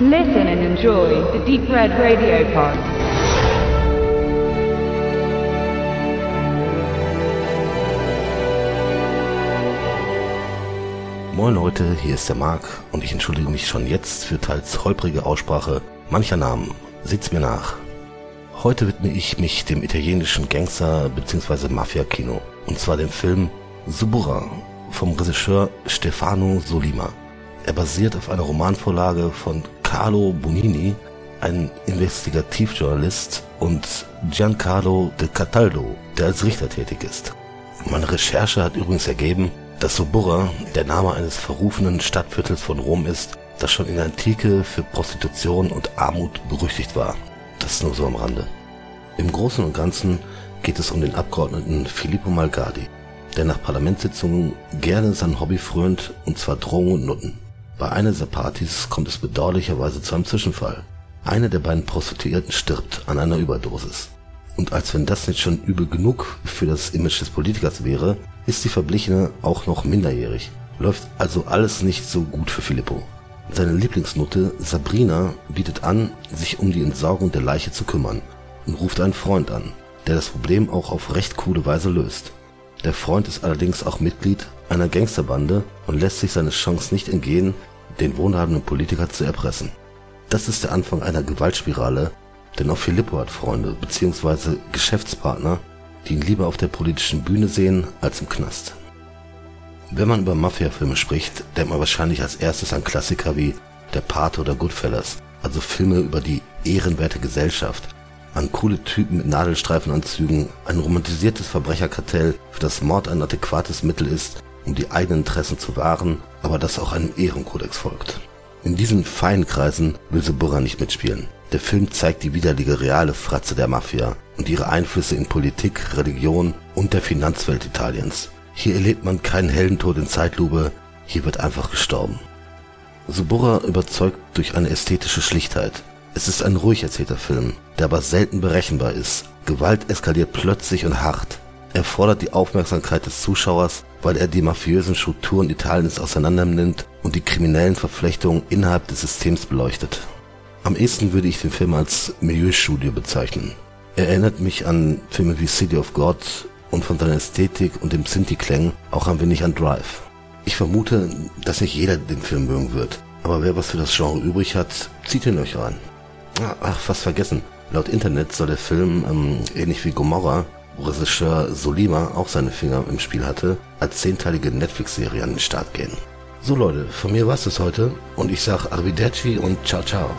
Listen and enjoy the Deep Red Radio Pod. Moin Leute, hier ist der Marc und ich entschuldige mich schon jetzt für teils holprige Aussprache mancher Namen. Seht's mir nach. Heute widme ich mich dem italienischen Gangster- bzw. Mafia-Kino und zwar dem Film Subura vom Regisseur Stefano Solima. Er basiert auf einer Romanvorlage von Carlo Bonini, ein Investigativjournalist, und Giancarlo de Cataldo, der als Richter tätig ist. Meine Recherche hat übrigens ergeben, dass Suburra der Name eines verrufenen Stadtviertels von Rom ist, das schon in der Antike für Prostitution und Armut berüchtigt war. Das ist nur so am Rande. Im Großen und Ganzen geht es um den Abgeordneten Filippo Malgadi, der nach Parlamentssitzungen gerne sein Hobby frönt, und zwar Drogen und Nutten. Bei einer dieser Partys kommt es bedauerlicherweise zu einem Zwischenfall. Eine der beiden Prostituierten stirbt an einer Überdosis. Und als wenn das nicht schon übel genug für das Image des Politikers wäre, ist die Verblichene auch noch minderjährig. Läuft also alles nicht so gut für Filippo. Seine Lieblingsnutte Sabrina bietet an, sich um die Entsorgung der Leiche zu kümmern und ruft einen Freund an, der das Problem auch auf recht coole Weise löst. Der Freund ist allerdings auch Mitglied einer Gangsterbande und lässt sich seine Chance nicht entgehen, den wohlhabenden Politiker zu erpressen. Das ist der Anfang einer Gewaltspirale, denn auch Filippo hat Freunde bzw. Geschäftspartner, die ihn lieber auf der politischen Bühne sehen als im Knast. Wenn man über Mafia-Filme spricht, denkt man wahrscheinlich als erstes an Klassiker wie Der Pate oder Goodfellas, also Filme über die ehrenwerte Gesellschaft, an coole Typen mit Nadelstreifenanzügen, ein romantisiertes Verbrecherkartell, für das Mord ein adäquates Mittel ist, um die eigenen Interessen zu wahren, aber das auch einem Ehrenkodex folgt. In diesen feinen Kreisen will Suburra nicht mitspielen. Der Film zeigt die widerliche reale Fratze der Mafia und ihre Einflüsse in Politik, Religion und der Finanzwelt Italiens. Hier erlebt man keinen Heldentod in Zeitlupe, hier wird einfach gestorben. Suburra überzeugt durch eine ästhetische Schlichtheit. Es ist ein ruhig erzählter Film, der aber selten berechenbar ist. Gewalt eskaliert plötzlich und hart. Er fordert die Aufmerksamkeit des Zuschauers, weil er die mafiösen Strukturen Italiens auseinandernimmt und die kriminellen Verflechtungen innerhalb des Systems beleuchtet. Am ehesten würde ich den Film als Milieustudio bezeichnen. Er erinnert mich an Filme wie City of God und von seiner Ästhetik und dem Sinti-Klang auch ein wenig an Drive. Ich vermute, dass nicht jeder den Film mögen wird, aber wer was für das Genre übrig hat, zieht ihn euch rein. Ach, fast vergessen. Laut Internet soll der Film, ähm, ähnlich wie Gomorra, Regisseur Solima auch seine Finger im Spiel hatte, als zehnteilige Netflix-Serie an den Start gehen. So Leute, von mir war's das heute und ich sag Arrivederci und ciao ciao.